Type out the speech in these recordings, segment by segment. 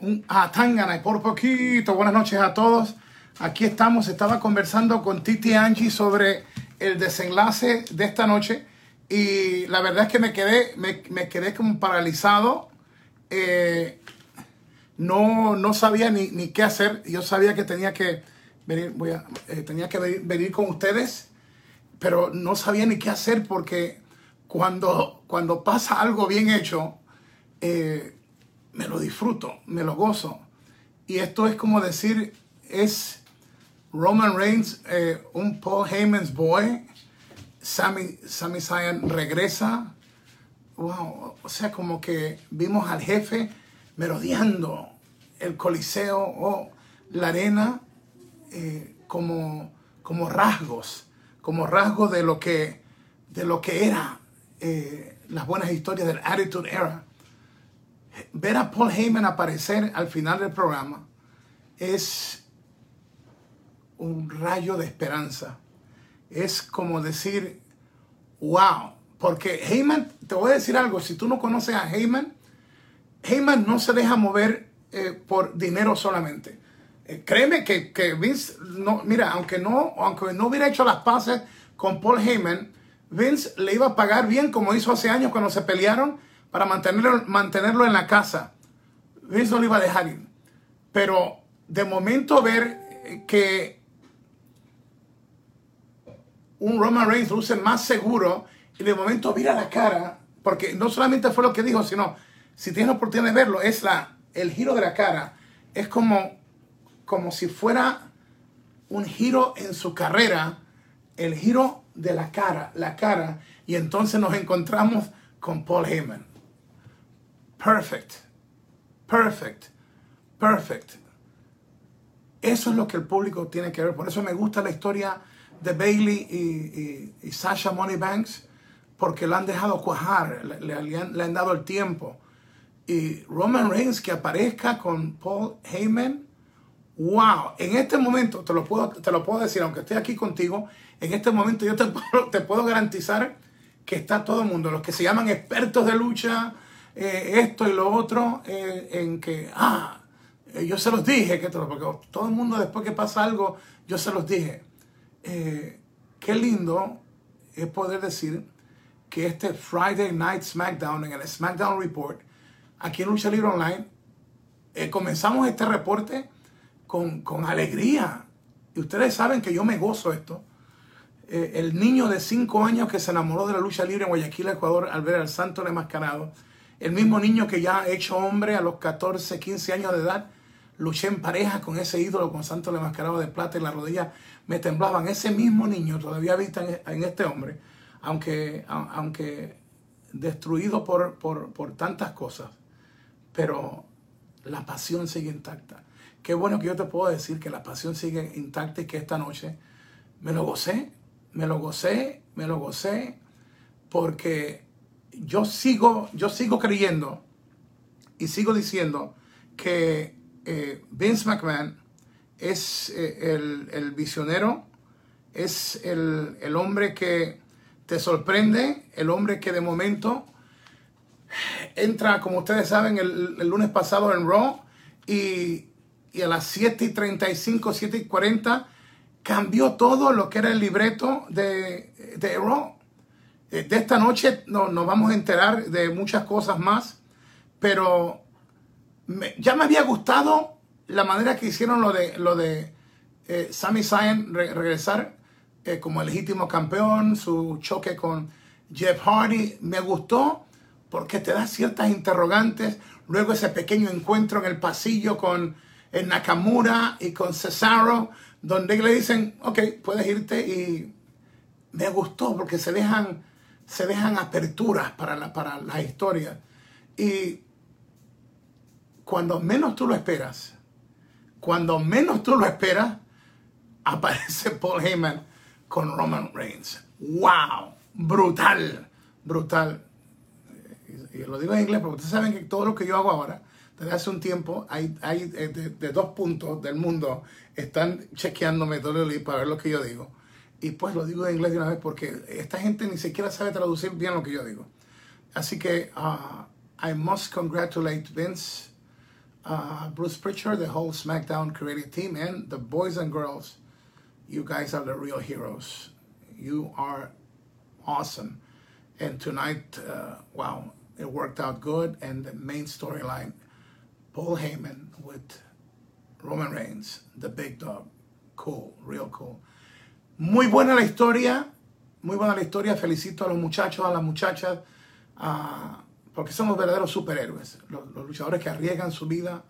un Atangana y por poquito. Buenas noches a todos. Aquí estamos. Estaba conversando con Titi Angie sobre el desenlace de esta noche y la verdad es que me quedé, me, me quedé como paralizado. Eh, no, no sabía ni, ni, qué hacer. Yo sabía que tenía que venir, voy a, eh, tenía que venir, venir, con ustedes, pero no sabía ni qué hacer porque cuando, cuando pasa algo bien hecho, eh, me lo disfruto, me lo gozo. Y esto es como decir, es Roman Reigns, eh, un Paul Heyman's boy. Sami, Sami Zayn regresa. Wow, o sea, como que vimos al jefe merodeando el coliseo o la arena eh, como, como rasgos, como rasgos de lo que, de lo que era eh, las buenas historias del Attitude Era. Ver a Paul Heyman aparecer al final del programa es un rayo de esperanza. Es como decir, wow, porque Heyman, te voy a decir algo, si tú no conoces a Heyman, Heyman no se deja mover eh, por dinero solamente. Eh, créeme que, que, Vince, no, mira, aunque no, aunque no hubiera hecho las paces con Paul Heyman, Vince le iba a pagar bien como hizo hace años cuando se pelearon para mantenerlo, mantenerlo en la casa. Vince no lo iba a dejar ir. Pero de momento ver que un Roman Reigns luce más seguro y de momento mira la cara, porque no solamente fue lo que dijo, sino si tienes la oportunidad de verlo, es la, el giro de la cara. Es como, como si fuera un giro en su carrera, el giro de la cara, la cara, y entonces nos encontramos con Paul Heyman. Perfect, perfect, perfect. Eso es lo que el público tiene que ver. Por eso me gusta la historia de Bailey y, y, y Sasha Moneybanks, porque lo han dejado cuajar, le, han, dado el tiempo. Y Roman Reigns que aparezca con Paul Heyman, wow, en este momento, te lo puedo, te lo puedo decir, aunque esté aquí contigo, en este momento yo te, te puedo garantizar que está todo el mundo, los que se llaman expertos de lucha, eh, esto y lo otro, eh, en que, ah, yo se los dije, que todo, porque todo el mundo después que pasa algo, yo se los dije. Eh, qué lindo es poder decir que este Friday Night SmackDown, en el SmackDown Report, aquí en Lucha Libre Online, eh, comenzamos este reporte con, con, alegría. Y ustedes saben que yo me gozo esto. Eh, el niño de 5 años que se enamoró de la lucha libre en Guayaquil, Ecuador, al ver al santo enmascarado. El mismo niño que ya ha hecho hombre a los 14, 15 años de edad. Luché en pareja con ese ídolo, con santo enmascarado de plata en la rodilla me temblaban. Ese mismo niño todavía habita en, este hombre, aunque, aunque destruido por, por, por, tantas cosas, pero la pasión sigue intacta. Qué bueno que yo te puedo decir que la pasión sigue intacta y que esta noche me lo gocé, me lo gocé, me lo gocé, porque yo sigo, yo sigo creyendo y sigo diciendo que eh, Vince McMahon es eh, el, el, visionero, es el, el, hombre que te sorprende, el hombre que de momento entra, como ustedes saben, el, el lunes pasado en Raw y, y, a las 7 y 35, 7 y 40 cambió todo lo que era el libreto de, de Raw. Eh, de esta noche no, nos vamos a enterar de muchas cosas más, pero ya me había gustado la manera que hicieron lo de, lo de eh, Zayn re regresar eh, como legítimo campeón, su choque con Jeff Hardy, me gustó porque te da ciertas interrogantes. Luego ese pequeño encuentro en el pasillo con eh, Nakamura y con Cesaro, donde le dicen, ok, puedes irte y me gustó porque se dejan, se dejan aperturas para la, para historia. Y cuando menos tú lo esperas, cuando menos tú lo esperas, aparece Paul Heyman con Roman Reigns. ¡Wow! Brutal, brutal. Y, lo digo en inglés porque ustedes saben que todo lo que yo hago ahora, desde hace un tiempo, hay, hay de, de, dos puntos del mundo, están chequeándome todo el para ver lo que yo digo. Y pues lo digo en inglés de una vez porque esta gente ni siquiera sabe traducir bien lo que yo digo. Así que uh, I must congratulate Vince uh, Bruce Pritchard, the whole SmackDown creative team, and the boys and girls. You guys are the real heroes. You are awesome. And tonight, uh, wow, it worked out good. And the main storyline, Paul Heyman with Roman Reigns, the big dog. Cool, real cool. Muy buena la historia, muy buena la historia. Felicito a los muchachos, a las muchachas, porque somos verdaderos superhéroes. Los, los, luchadores que arriesgan su vida,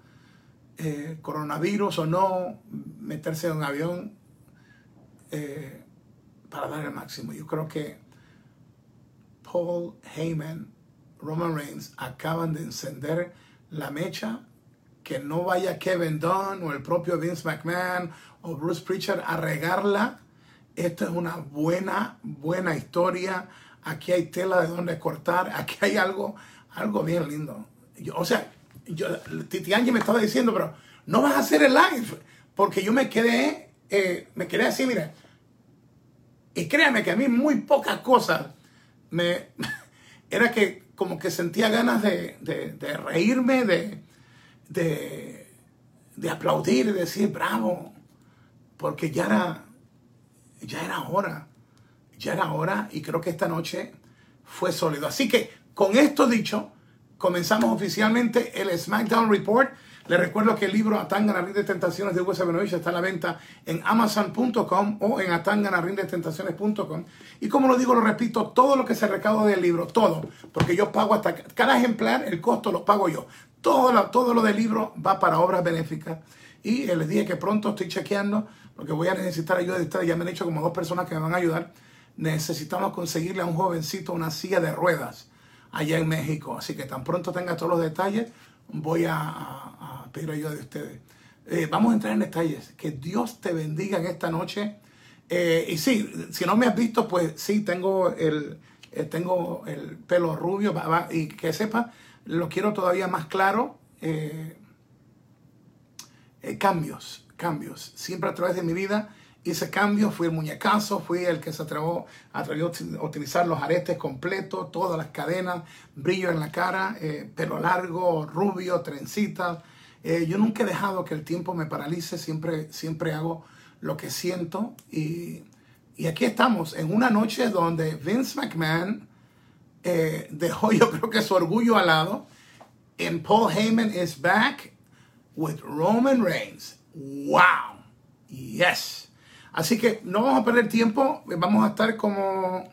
eh, coronavirus o no, meterse en un avión eh, para dar el máximo. Yo creo que Paul Heyman, Roman Reigns acaban de encender la mecha. Que no vaya Kevin Dunn o el propio Vince McMahon o Bruce Pritchard a regarla. Esto es una buena, buena historia. Aquí hay tela de donde cortar. Aquí hay algo, algo bien lindo. Yo, o sea, yo, Titi Angie me estaba diciendo, pero no vas a hacer el live. Porque yo me quedé, eh, me quedé así, mira. Y créame que a mí muy pocas cosas me, era que como que sentía ganas de, de, reírme, de, de, de, aplaudir decir bravo, porque ya era, ya era hora, ya era hora y creo que esta noche fue sólido. Así que con esto dicho, comenzamos oficialmente el SmackDown Report. Les recuerdo que el libro Atangana de Tentaciones de Hugo Sabinovich está a la venta en amazon.com o en atanganarindetentaciones.com. Y como lo digo, lo repito, todo lo que se recauda del libro, todo, porque yo pago hasta cada ejemplar, el costo lo pago yo. Todo lo, todo lo del libro va para obras benéficas. Y les dije que pronto estoy chequeando, porque voy a necesitar ayuda de ustedes. Ya me han dicho como dos personas que me van a ayudar. Necesitamos conseguirle a un jovencito una silla de ruedas allá en México. Así que tan pronto tenga todos los detalles, voy a, pedir ayuda de ustedes. Eh, vamos a entrar en detalles. Que Dios te bendiga en esta noche. Eh, y sí, si no me has visto, pues sí, tengo el, eh, tengo el pelo rubio. Y que sepa, lo quiero todavía más claro. cambios, cambios. Siempre a través de mi vida hice cambios, fui el muñecazo, fui el que se atrevió, atrevió a utilizar los aretes completos, todas las cadenas, brillo en la cara, eh, pelo largo, rubio, trencita. Eh, yo nunca he dejado que el tiempo me paralice, siempre, siempre hago lo que siento. Y, y aquí estamos, en una noche donde Vince McMahon eh, dejó yo creo que su orgullo al lado. And Paul Heyman is back with Roman Reigns. Wow. Yes. Así que no vamos a perder tiempo, vamos a estar como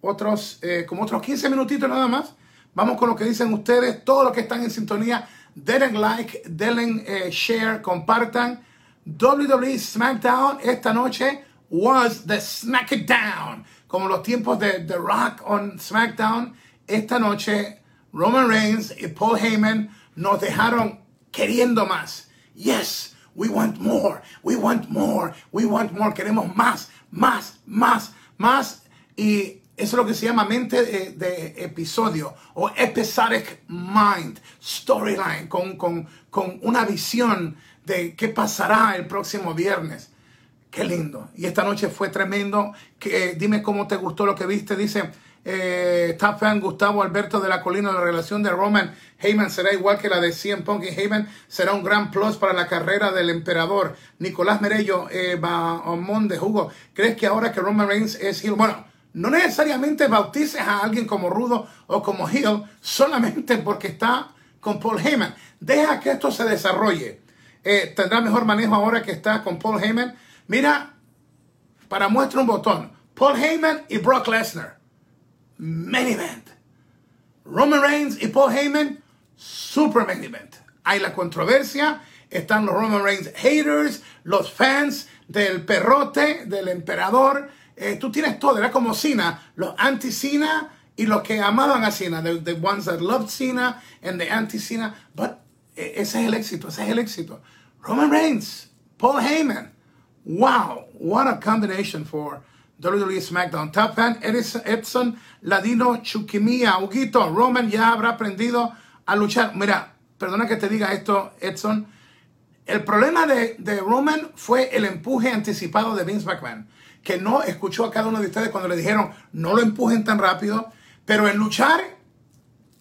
otros, eh, como otros 15 minutitos nada más. Vamos con lo que dicen ustedes, todos los que están en sintonía, denle like, denle eh, share, compartan. WWE SmackDown esta noche was the SmackDown. Como los tiempos de The Rock on SmackDown, esta noche Roman Reigns y Paul Heyman nos dejaron queriendo más. Yes, We want more, we want more, we want more. Queremos más, más, más, más. Y eso es lo que se llama mente de, de episodio o episodic mind, storyline, con, con, con una visión de qué pasará el próximo viernes. Qué lindo. Y esta noche fue tremendo. Que, dime cómo te gustó lo que viste. Dice, eh, fan Gustavo Alberto de la Colina, la relación de Roman Heyman será igual que la de CM Punk y Heyman será un gran plus para la carrera del emperador. Nicolás Merello, eh, Baumón de Jugo, ¿crees que ahora que Roman Reigns es heel? Bueno, no necesariamente bautices a alguien como rudo o como heel solamente porque está con Paul Heyman. Deja que esto se desarrolle. Eh, tendrá mejor manejo ahora que está con Paul Heyman. Mira, para muestra un botón, Paul Heyman y Brock Lesnar main event. Roman Reigns y Paul Heyman, super main event. Hay la controversia, están los Roman Reigns haters, los fans del perrote, del emperador. Eh, tú tienes todo, era como Cena, los anti-Cena y los que amaban a Cena, the, the ones that loved Cena and the anti-Cena. But eh, ese es el éxito, ese es el éxito. Roman Reigns, Paul Heyman. Wow, what a combination for WWE SmackDown. Top fan Edson Ladino Chukimia. Huguito, Roman ya habrá aprendido a luchar. Mira, perdona que te diga esto, Edson. El problema de, de, Roman fue el empuje anticipado de Vince McMahon, que no escuchó a cada uno de ustedes cuando le dijeron no lo empujen tan rápido, pero en luchar,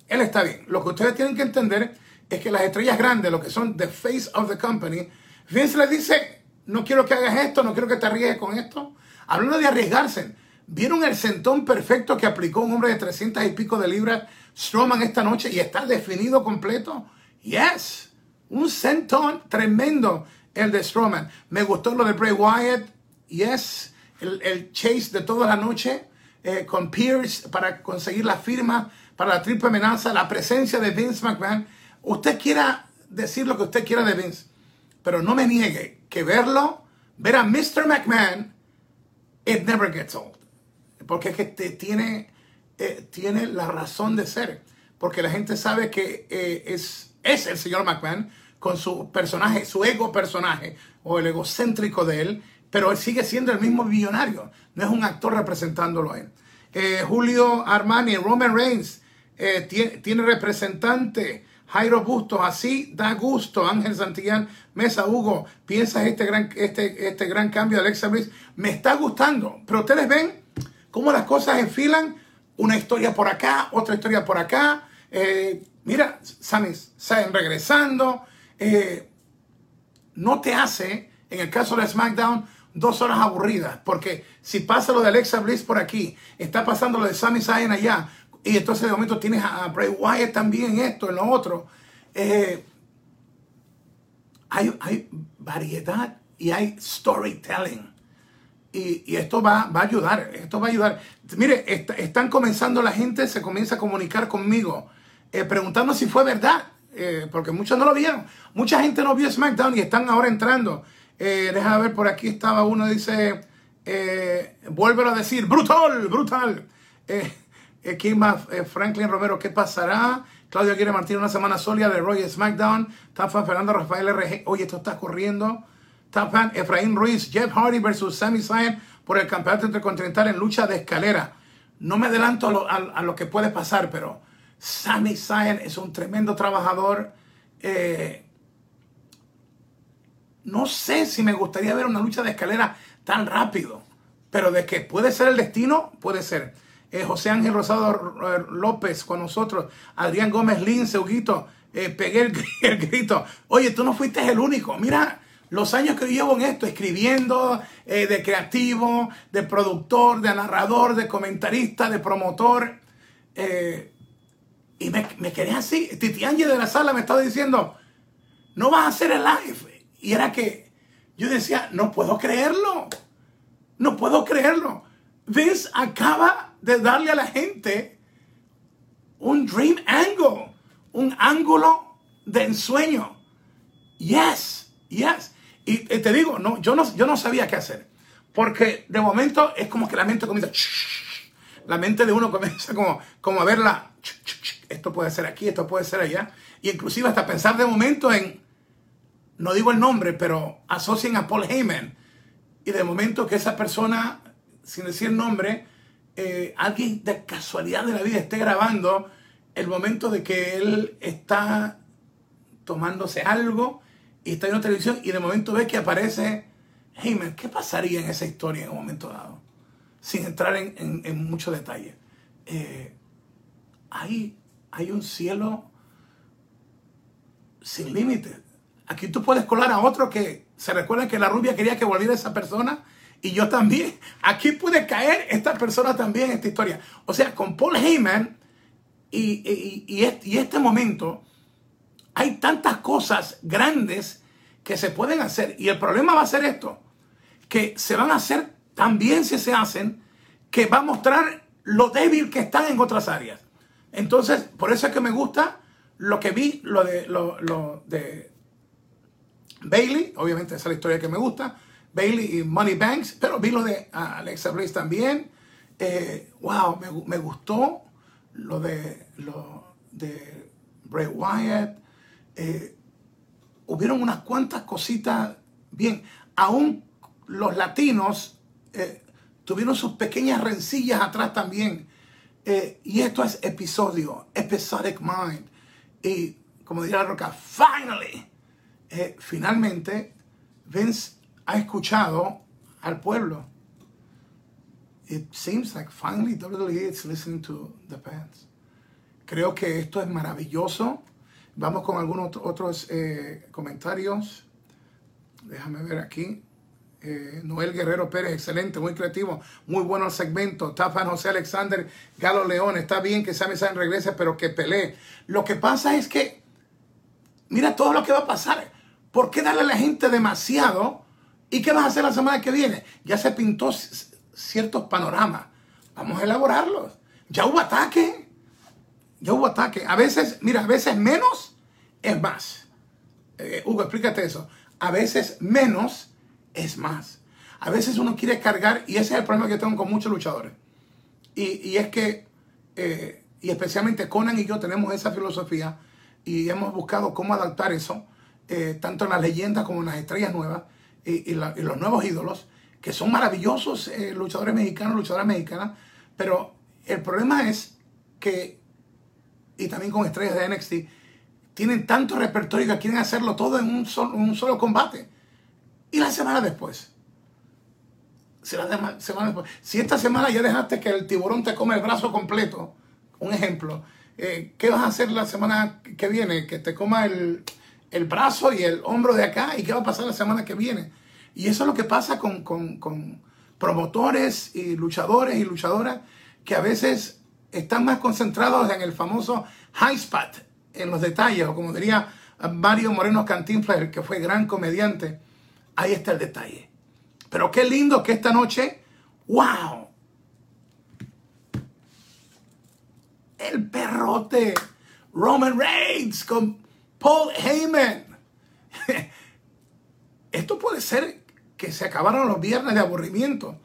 él está bien. Lo que ustedes tienen que entender es que las estrellas grandes, lo que son the face of the company, Vince le dice, no quiero que hagas esto, no quiero que te arriesgues con esto. Hablando de arriesgarse, ¿vieron el sentón perfecto que aplicó un hombre de 300 y pico de libras, Strowman, esta noche y está definido completo? Yes, un sentón tremendo el de Strowman. Me gustó lo de Bray Wyatt, yes, el, chase de toda la noche eh, con Pierce para conseguir la firma para la triple amenaza, la presencia de Vince McMahon. Usted quiera decir lo que usted quiera de Vince, pero no me niegue que verlo, ver a Mr. McMahon, it never gets old. Porque es que tiene, eh, tiene la razón de ser. Porque la gente sabe que eh, es, es el señor McMahon con su personaje, su ego personaje o el egocéntrico de él, pero él sigue siendo el mismo millonario. No es un actor representándolo a él. Eh, Julio Armani, Roman Reigns, tiene, representante. Jairo Bustos, así da gusto. Ángel Santillán, Mesa Hugo, piensas este gran, este, este gran cambio de Alexa Bliss. Me está gustando. Pero ustedes ven cómo las cosas enfilan. Una historia por acá, otra historia por acá. Eh, mira, Sami Zayn regresando. Eh, no te hace, en el caso de SmackDown, dos horas aburridas. Porque si pasa lo de Alexa Bliss por aquí, está pasando lo de Sami Zayn allá, y entonces de momento tienes a Bray Wyatt también en esto, en lo otro. Eh, hay, variedad y hay storytelling. Y, esto va, va, a ayudar, esto va a ayudar. Mire, están comenzando la gente, se comienza a comunicar conmigo, eh, preguntando si fue verdad, eh, porque muchos no lo vieron. Mucha gente no vio SmackDown y están ahora entrando. deja ver, por aquí estaba uno, dice, vuelve a decir, brutal, brutal. Eh, ¿Quién más? Eh, Franklin Romero, ¿qué pasará? Claudio quiere Martín, una semana sólida de Roy SmackDown. Top Fernando Rafael RG. Oye, esto está corriendo. Top Efraín Ruiz, Jeff Hardy versus Sami Zayn por el campeonato intercontinental en lucha de escalera. No me adelanto a lo, que puede pasar, pero Sami Zayn es un tremendo trabajador. Eh, no sé si me gustaría ver una lucha de escalera tan rápido, pero de que puede ser el destino, puede ser. Eh, José Ángel Rosado López con nosotros, Adrián Gómez Lince, Huguito, eh, pegué el, grito. Oye, tú no fuiste el único. Mira, los años que llevo en esto, escribiendo eh, de creativo, de productor, de narrador, de comentarista, de promotor. y me, me, quedé así. Titi Ángel de la sala me estaba diciendo, no vas a hacer el live. Y era que yo decía, no puedo creerlo. No puedo creerlo. Vince acaba de darle a la gente un dream angle, un ángulo de ensueño. Yes, yes. Y, te digo, no, yo, no, yo no sabía qué hacer. Porque de momento es como que la mente comienza. La mente de uno comienza como, como a verla. Esto puede ser aquí, esto puede ser allá. Y inclusive hasta pensar de momento en, no digo el nombre, pero asocien a Paul Heyman. Y de momento que esa persona, sin decir nombre, eh, alguien de casualidad de la vida esté grabando el momento de que él está tomándose algo y está en la televisión y de momento ve que aparece Heyman. ¿Qué pasaría en esa historia en un momento dado? Sin entrar en, mucho detalle. Eh, hay, hay un cielo sin límites. Aquí tú puedes colar a otro que se recuerda que la rubia quería que volviera esa persona y yo también. Aquí puede caer esta persona también en esta historia. O sea, con Paul Heyman y, y, este, momento, hay tantas cosas grandes que se pueden hacer. Y el problema va a ser esto, que se van a hacer también si se hacen, que va a mostrar lo débil que están en otras áreas. Entonces, por eso es que me gusta lo que vi, lo de, lo de Bailey, obviamente esa es la historia que me gusta, Bailey y Money Banks, pero vi lo de Alexa Bliss también. Eh, wow, me, gustó lo de, lo de Bray Wyatt. Eh, hubieron unas cuantas cositas bien. Aún los latinos eh, tuvieron sus pequeñas rencillas atrás también. y esto es episodio, episodic mind. Y como diría la roca, finally, finalmente, Vince ha escuchado al pueblo. It seems like finally WWE is listening to the fans. Creo que esto es maravilloso. Vamos con algunos otros eh, comentarios. Déjame ver aquí. Eh, Noel Guerrero Pérez, excelente, muy creativo, muy bueno el segmento. Tafan José Alexander Galo León, está bien que Sami Zayn regrese, pero que pelee. Lo que pasa es que, mira todo lo que va a pasar. ¿Por qué darle a la gente demasiado? ¿Y qué vas a hacer la semana que viene? Ya se pintó ciertos panoramas. Vamos a elaborarlos. Ya hubo ataque. Ya hubo ataque. A veces, mira, a veces menos es más. Eh, Hugo, explícate eso. A veces menos es más. A veces uno quiere cargar, y ese es el problema que tengo con muchos luchadores. Y, es que, eh, y especialmente Conan y yo tenemos esa filosofía y hemos buscado cómo adaptar eso, eh, tanto en las leyendas como en las estrellas nuevas y, los nuevos ídolos, que son maravillosos eh, luchadores mexicanos, luchadoras mexicanas, pero el problema es que, y también con estrellas de NXT, tienen tanto repertorio que quieren hacerlo todo en un solo, un solo combate. Y la semana después. Si, semana después. si esta semana ya dejaste que el tiburón te come el brazo completo, un ejemplo, eh, ¿qué vas a hacer la semana que viene? Que te coma el, brazo y el hombro de acá. ¿Y qué va a pasar la semana que viene? Y eso es lo que pasa con, con promotores y luchadores y luchadoras que a veces están más concentrados en el famoso high spot, en los detalles, o como diría Mario Moreno Cantinflas, que fue gran comediante Ahí está el detalle. Pero qué lindo que esta noche, wow, el perrote Roman Reigns con Paul Heyman. Esto puede ser que se acabaron los viernes de aburrimiento.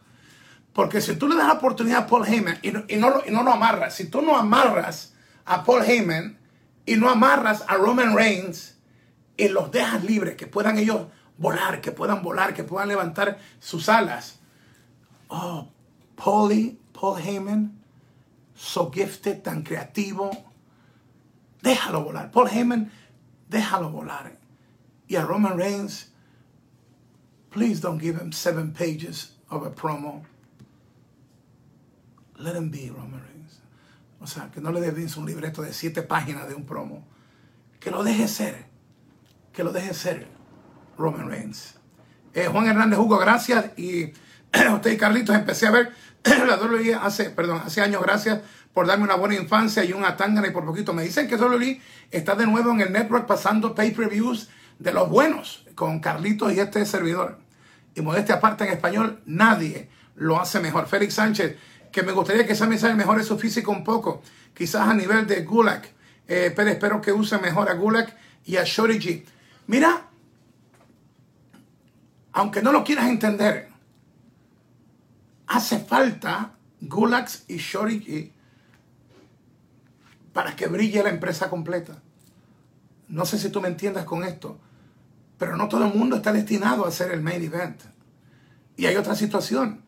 Porque si tú le das la oportunidad a Paul Heyman y no, lo amarras, si tú no amarras a Paul Heyman y no amarras a Roman Reigns y los dejas libres, que puedan ellos volar, que puedan volar, que puedan levantar sus alas. Oh, Paul Heyman, so gifted, tan creativo. Déjalo volar. Paul Heyman, déjalo volar. Y a Roman Reigns, please don't give him seven pages of a promo. Let him be Roman Reigns. O sea, que no le des un libreto de siete páginas de un promo. Que lo deje ser. Que lo deje ser. Roman Reigns. Eh, Juan Hernández Hugo, gracias. Y usted y Carlitos, empecé a ver la WWE hace, perdón, hace años, gracias por darme una buena infancia y un atangana y por poquito. Me dicen que WWE está de nuevo en el network pasando pay-per-views de los buenos con Carlitos y este servidor. Y modestia aparte en español, nadie lo hace mejor. Félix Sánchez, que me gustaría que ese mensaje mejore su físico un poco, quizás a nivel de Gulag. Eh, pero espero que use mejor a Gulag y a Shorty Mira, aunque no lo quieras entender, hace falta Gulags y Shoriki para que brille la empresa completa. No sé si tú me entiendas con esto, pero no todo el mundo está destinado a hacer el main event. Y hay otra situación.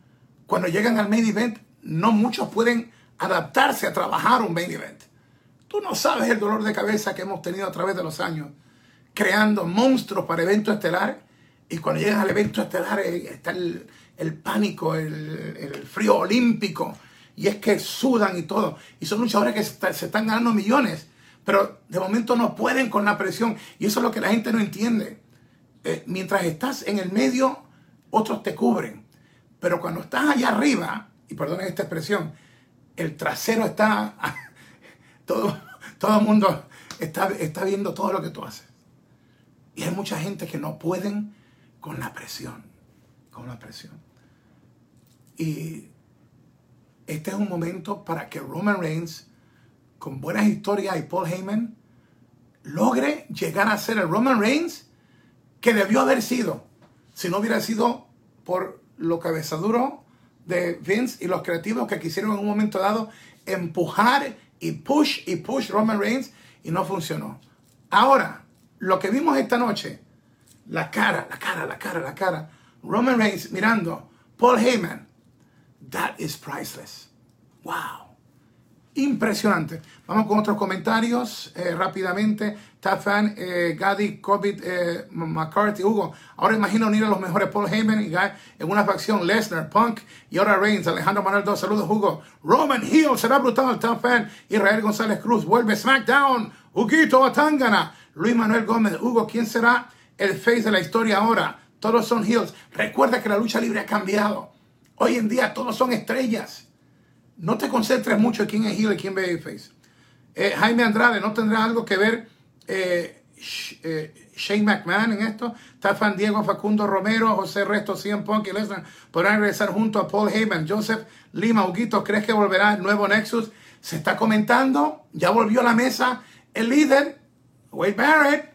Cuando llegan al main event, no muchos pueden adaptarse a trabajar un main event. Tú no sabes el dolor de cabeza que hemos tenido a través de los años creando monstruos para eventos estelares y cuando llegan al evento estelar eh, está el, pánico, el, frío olímpico. Y es que sudan y todo. Y son luchadores que se están ganando millones. Pero de momento no pueden con la presión. Y eso es lo que la gente no entiende. Eh, mientras estás en el medio, otros te cubren. Pero cuando estás allá arriba, y perdonen esta expresión, el trasero está... todo, todo mundo está, está viendo todo lo que tú haces. Y hay mucha gente que no pueden con la presión, con la presión. Y este es un momento para que Roman Reigns, con buenas historias y Paul Heyman, logre llegar a ser el Roman Reigns que debió haber sido, si no hubiera sido por lo cabezaduro de Vince y los creativos que quisieron en un momento dado empujar y push y push Roman Reigns y no funcionó. Ahora, lo que vimos esta noche la cara, la cara, la cara, la cara. Roman Reigns mirando. Paul Heyman. That is priceless. Wow. Impresionante. Vamos con otros comentarios eh, rápidamente. Tafan, eh, Gadi, COVID, eh, McCarthy, Hugo. Ahora imagino unir a los mejores Paul Heyman y Guy en una facción. Lesnar, Punk y ahora Reigns. Alejandro Manuel, dos saludos, Hugo. Roman Hill será brutal. Tafan. Israel González Cruz vuelve SmackDown. Huguito Atangana, Luis Manuel Gómez, Hugo, ¿quién será el face de la historia ahora? Todos son heels. Recuerda que la lucha libre ha cambiado. Hoy en día todos son estrellas. No te concentres mucho en quién es heel y quién ve face. Eh, Jaime Andrade, ¿no tendrá algo que ver eh, eh, Shane McMahon en esto? Tafan Diego Facundo Romero, José Resto, Cien Punk y Lesnar podrán regresar junto a Paul Heyman, Joseph Lima, Huguito, ¿crees que volverá el nuevo Nexus? Se está comentando, ya volvió a la mesa el líder, Wade Barrett.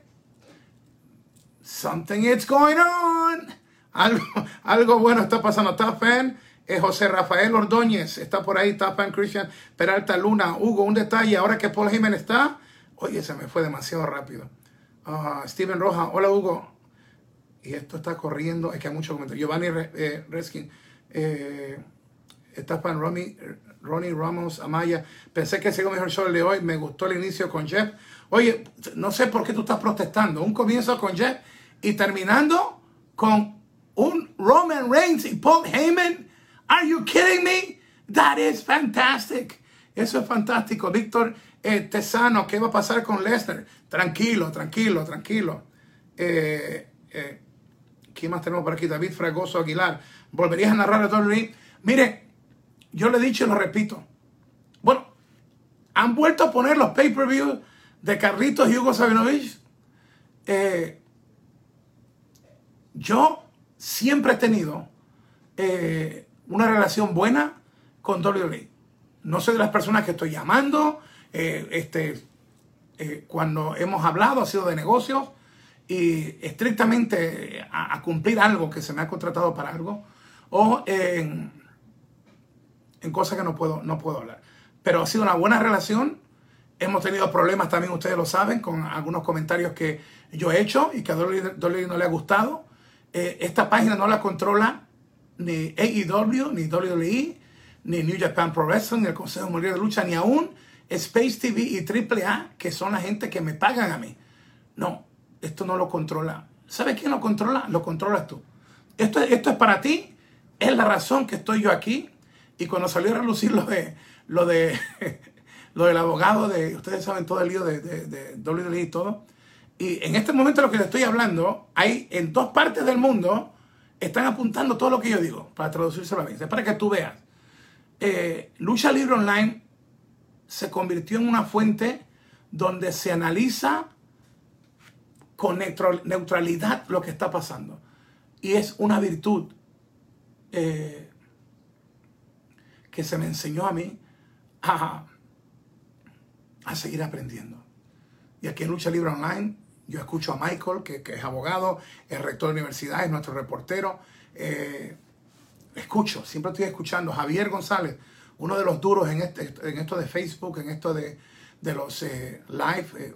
Something is going on. Algo, algo bueno está pasando. Tafan eh, José Rafael Ordóñez está por ahí, Tafan Christian Peralta Luna, Hugo, un detalle, ahora que Paul Heyman está, oye, se me fue demasiado rápido. Uh, Steven Roja, hola Hugo. Y esto está corriendo, es que hay muchos comentarios. Giovanni eh, Reskin, eh, Tafan Romy, Ronnie Ramos Amaya, pensé que sería mejor show de hoy, me gustó el inicio con Jeff. Oye, no sé por qué tú estás protestando. Un comienzo con Jeff y terminando con un Roman Reigns y Paul Heyman Are you kidding me? That is fantastic. Eso es fantástico. Víctor eh, ¿qué va a pasar con Lester? Tranquilo, tranquilo, tranquilo. Eh, eh, ¿Quién más tenemos por aquí? David Fragoso Aguilar. ¿Volverías a narrar a WWE? Mire, yo le he dicho y lo repito. Bueno, han vuelto a poner los pay-per-views de Carlitos y Hugo Sabinovich. Eh, yo siempre he tenido eh, una relación buena con WWE. No soy de las personas que estoy llamando. Eh, este, eh, cuando hemos hablado ha sido de negocios y estrictamente a, cumplir algo que se me ha contratado para algo o en, en cosas que no puedo, no puedo hablar. Pero ha sido una buena relación. Hemos tenido problemas también, ustedes lo saben, con algunos comentarios que yo he hecho y que a Dolly, no le ha gustado. Eh, esta página no la controla ni AEW, ni WWE, ni New Japan Pro Wrestling, ni el Consejo Mundial de Lucha, ni aún Space TV y AAA, que son la gente que me pagan a mí. No, esto no lo controla. ¿Sabes quién lo controla? Lo controlas tú. Esto, esto es para ti, es la razón que estoy yo aquí. Y cuando salió a relucir lo de lo de lo del abogado de, ustedes saben todo el lío de, de, de WWE y todo. Y en este momento lo que le estoy hablando, hay en dos partes del mundo están apuntando todo lo que yo digo para traducirse a la Es para que tú veas. Eh, Lucha Libre Online se convirtió en una fuente donde se analiza con neutralidad lo que está pasando. Y es una virtud eh, que se me enseñó a mí a, a seguir aprendiendo. Y aquí en Lucha Libre Online yo escucho a Michael, que, es abogado, es rector de universidad, es nuestro reportero. Eh, escucho, siempre estoy escuchando. Javier González, uno de los duros en, este, en esto de Facebook, en esto de, los eh, live. Eh,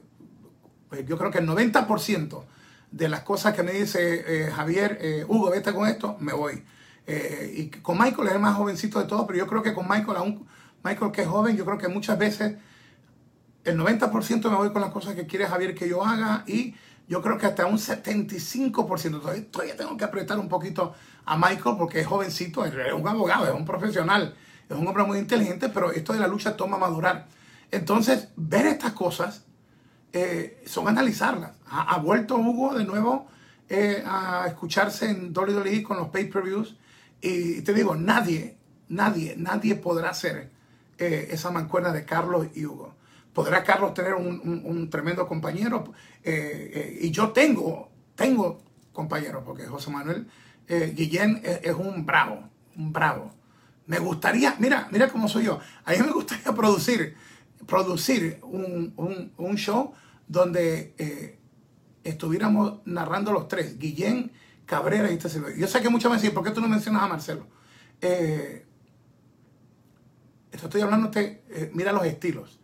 pues yo creo que el 90% de las cosas que me dice Javier, Hugo, vete con esto, me voy. y con Michael es el más jovencito de todos, pero yo creo que con Michael, aún Michael que es joven, yo creo que muchas veces el 90% me voy con las cosas que quiere Javier que yo haga y yo creo que hasta un 75%. Todavía, tengo que apretar un poquito a Michael porque es jovencito, es un abogado, es un profesional, es un hombre muy inteligente, pero esto de la lucha toma madurar. Entonces, ver estas cosas eh, son analizarlas. Ha, vuelto Hugo de nuevo eh, a escucharse en WWE con los pay-per-views y te digo, nadie, nadie, nadie podrá hacer eh, esa mancuerna de Carlos y Hugo podrá Carlos tener un, tremendo compañero. Eh, eh, y yo tengo, tengo compañeros, porque José Manuel eh, Guillén es, un bravo, un bravo. Me gustaría, mira, mira cómo soy yo. A mí me gustaría producir, producir un, show donde estuviéramos narrando los tres, Guillén, Cabrera y este Yo sé que muchas veces, ¿por qué tú no mencionas a Marcelo? estoy hablando, mira los estilos.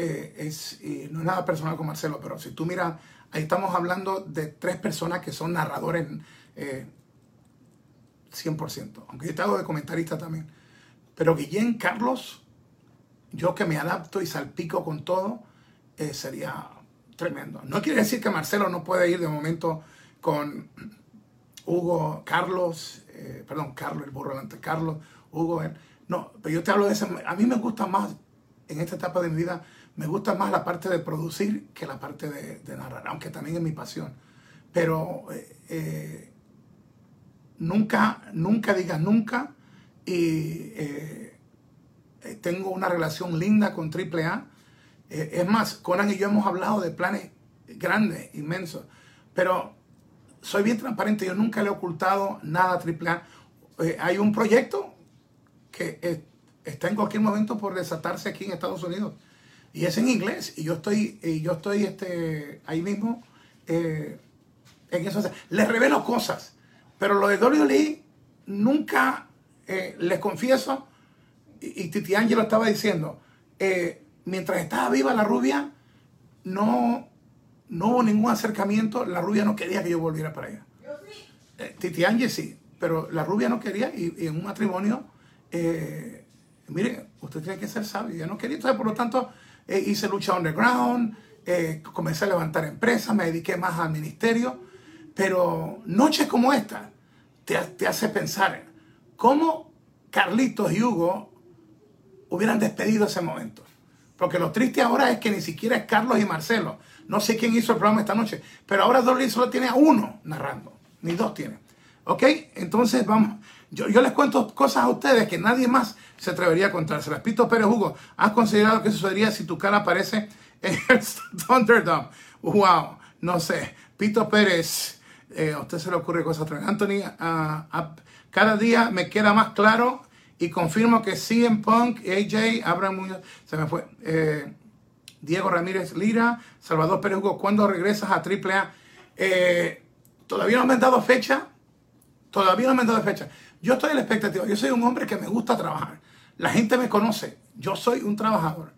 Eh, es, no es nada personal con Marcelo, pero si tú miras, ahí estamos hablando de tres personas que son narradores 100%, eh, aunque yo te hago de comentarista también. Pero Guillén, Carlos, yo que me adapto y salpico con todo, eh, sería tremendo. No quiere decir que Marcelo no puede ir de momento con Hugo, Carlos, perdón, Carlos, el burro delante, Carlos, Hugo, no, pero yo te hablo de ese, a mí me gusta más en esta etapa de mi vida me gusta más la parte de producir que la parte de, narrar, aunque también es mi pasión. Pero eh, eh, nunca, nunca digas nunca. Y eh, tengo una relación linda con AAA. es más, Conan y yo hemos hablado de planes grandes, inmensos. Pero soy bien transparente, yo nunca le he ocultado nada a AAA. hay un proyecto que está en cualquier momento por desatarse aquí en Estados Unidos. Y es en inglés. Y yo estoy, y yo estoy este, ahí mismo eh, en eso. Les revelo cosas. Pero lo de WWE nunca, eh, les confieso, y, Titi Angelo estaba diciendo, eh, mientras estaba viva la rubia, no, no hubo ningún acercamiento. La rubia no quería que yo volviera para allá. Titi Angel sí, pero la rubia no quería y, en un matrimonio, mire, usted tiene que ser sabio. Ella no quería. Entonces, por lo tanto, eh, hice lucha underground, eh, comencé a levantar empresas, me dediqué más al ministerio, pero noches como esta te, te hace pensar cómo Carlitos y Hugo hubieran despedido ese momento. Porque lo triste ahora es que ni siquiera es Carlos y Marcelo. No sé quién hizo el programa esta noche, pero ahora Dolly solo tiene a uno narrando, ni dos tiene. ¿Ok? Entonces vamos, yo, les cuento cosas a ustedes que nadie más se atrevería a contárselas. Pito Pérez Hugo, ¿has considerado que sucedería si tu cara aparece en el Thunderdome? Wow, no sé. Pito Pérez, eh, a usted se le ocurre cosas atrás. Anthony, ah, ah, cada día me queda más claro y confirmo que en Punk, AJ, Abraham Muñoz, se me fue. Eh, Diego Ramírez Lira, Salvador Pérez Hugo, ¿cuándo regresas a AAA? Eh, todavía no me han dado fecha. Todavía no me han dado fecha. Yo estoy en la expectativa. Yo soy un hombre que me gusta trabajar. La gente me conoce. Yo soy un trabajador.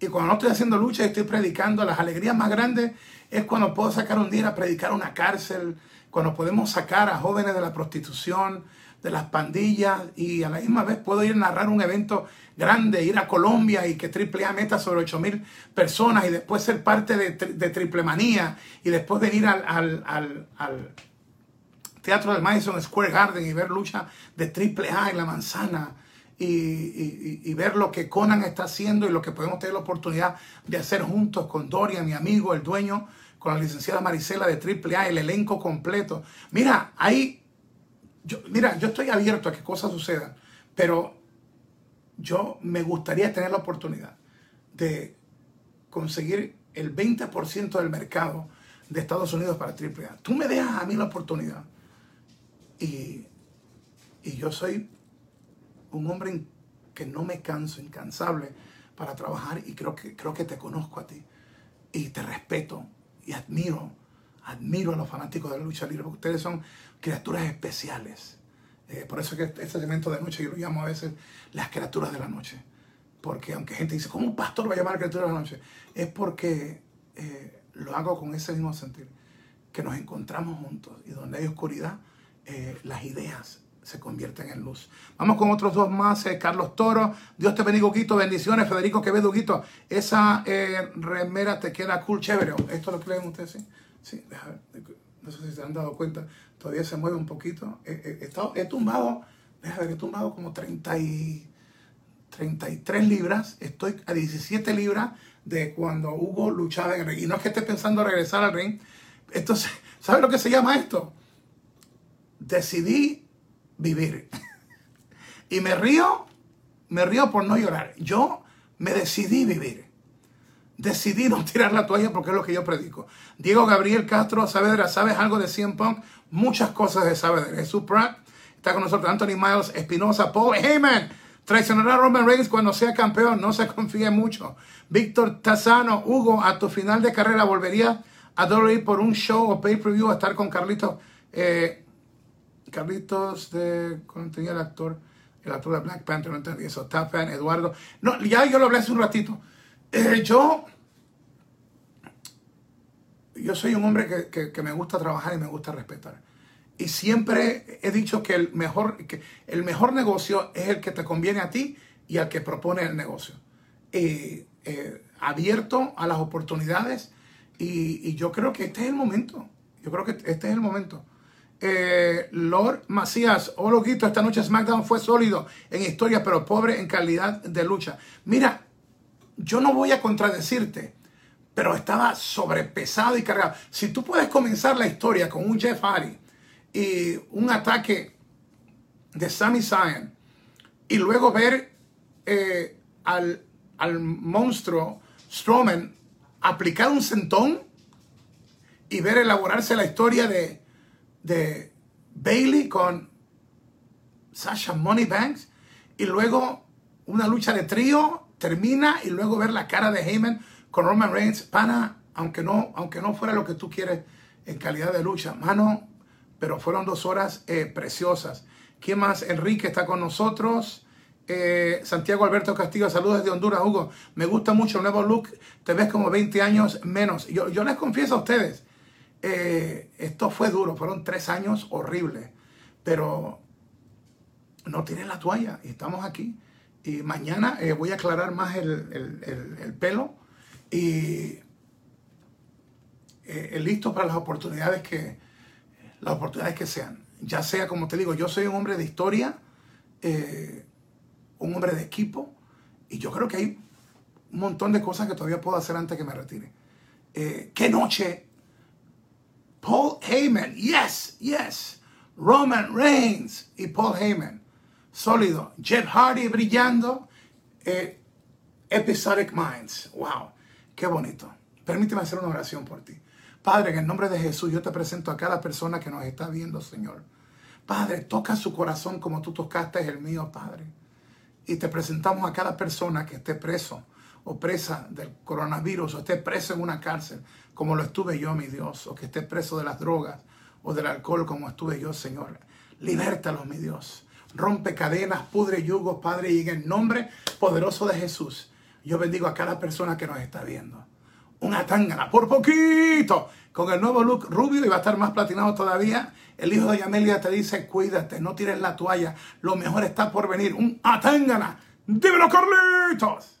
Y cuando no estoy haciendo lucha y estoy predicando, las alegrías más grandes es cuando puedo sacar un día a predicar una cárcel, cuando podemos sacar a jóvenes de la prostitución, de las pandillas y a la misma vez puedo ir a narrar un evento grande, ir a Colombia y que Triple A meta sobre 8 mil personas y después ser parte de, Triple Manía y después venir al, al teatro del Madison Square Garden y ver lucha de triple A en la manzana y, ver lo que Conan está haciendo y lo que podemos tener la oportunidad de hacer juntos con Dorian, mi amigo, el dueño, con la licenciada Marisela de triple A, el elenco completo. Mira, ahí, yo, mira, yo estoy abierto a que cosas sucedan, pero yo me gustaría tener la oportunidad de conseguir el 20% del mercado de Estados Unidos para AAA. Tú me dejas a mí la oportunidad y, yo soy un hombre que no me canso, incansable para trabajar y creo que, creo que te conozco a ti y te respeto y admiro, admiro a los fanáticos de la lucha libre porque ustedes son criaturas especiales. Eh, por eso que este, este segmento de noche yo lo llamo a veces las criaturas de la noche. Porque aunque gente dice, ¿cómo un pastor va a llamar criaturas de la noche? Es porque eh, lo hago con ese mismo sentir, que nos encontramos juntos y donde hay oscuridad, eh, las ideas se convierten en luz. Vamos con otros dos más. Eh, Carlos Toro, Dios te bendiga, Guito. Bendiciones, Federico Quevedo, Guito. Esa eh, remera te queda cool, chévere. ¿Esto lo creen ustedes? Sí, sí no sé si se han dado cuenta. Todavía se mueve un poquito. he, tumbado, déjame ver, he tumbado como 30 y, 33 libras. Estoy a 17 libras de cuando Hugo luchaba en el ring. Y no es que esté pensando regresar al ring. Entonces, ¿sabes lo que se llama esto? Decidí vivir. y me río, me río por no llorar. Yo me decidí vivir. Decidí no tirar la toalla porque es lo que yo predico. Diego Gabriel Castro Saavedra, ¿sabes algo de CM Punk? Muchas cosas de Saavedra. Jesús Pratt está con nosotros. Anthony Miles Espinosa, Paul Heyman. Traicionará a Roman Reigns cuando sea campeón. No se confíe mucho. Víctor Tazano, Hugo, a tu final de carrera volvería a WWE por un show o pay-per-view a estar con Carlitos. Eh, Carlitos de. ¿Cómo tenía el actor? El actor de Black Panther, no entendí eso. Tapan, Eduardo. No, ya yo lo hablé hace un ratito. Eh, yo. Yo soy un hombre que, me gusta trabajar y me gusta respetar. Y siempre he dicho que el mejor, que el mejor negocio es el que te conviene a ti y al que propone el negocio. Eh, abierto a las oportunidades y, y yo creo que este es el momento. Yo creo que este es el momento. Eh, Lord Macías, oh loquito, esta noche SmackDown fue sólido en historia, pero pobre en calidad de lucha. Mira, yo no voy a contradecirte, pero estaba sobrepesado y cargado. Si tú puedes comenzar la historia con un Jeff Hardy y un ataque de Sami Zayn y luego ver eh, al, al monstruo Strowman aplicar un sentón y ver elaborarse la historia de, de Bailey con Sasha Moneybanks y luego una lucha de trío termina y luego ver la cara de Heyman con Roman Reigns, pana, aunque no, aunque no fuera lo que tú quieres en calidad de lucha, mano, pero fueron dos horas eh, preciosas. ¿Quién más? Enrique está con nosotros. Eh, Santiago Alberto Castillo, saludos desde Honduras, Hugo. Me gusta mucho el nuevo look. Te ves como 20 años menos. Yo, yo les confieso a ustedes, eh, esto fue duro, fueron tres años horribles, pero no tienen la toalla y estamos aquí. Y mañana eh, voy a aclarar más el, pelo y eh, listo para las oportunidades que las oportunidades que sean. Ya sea, como te digo, yo soy un hombre de historia, un hombre de equipo, y yo creo que hay un montón de cosas que todavía puedo hacer antes que me retire. ¿Qué noche Paul Heyman, yes, yes. Roman Reigns y Paul Heyman. Sólido. Jeff Hardy brillando. Eh, Episodic Minds. Wow, qué bonito. Permíteme hacer una oración por ti. Padre, en el nombre de Jesús, yo te presento a cada persona que nos está viendo, Señor. Padre, toca su corazón como tú tocaste el mío, Padre. Y te presentamos a cada persona que esté preso o presa del coronavirus o esté preso en una cárcel como lo estuve yo, mi Dios, o que esté preso de las drogas o del alcohol como estuve yo, Señor. Libértalos, mi Dios. Rompe cadenas, pudre yugos, Padre, y en el nombre poderoso de Jesús, yo bendigo a cada persona que nos está viendo. Una tangana, por poquito, con el nuevo look rubio y va a estar más platinado todavía. El hijo de Yamelia te dice, cuídate, no tires la toalla, lo mejor está por venir. Un atangana, dímelo Carlitos.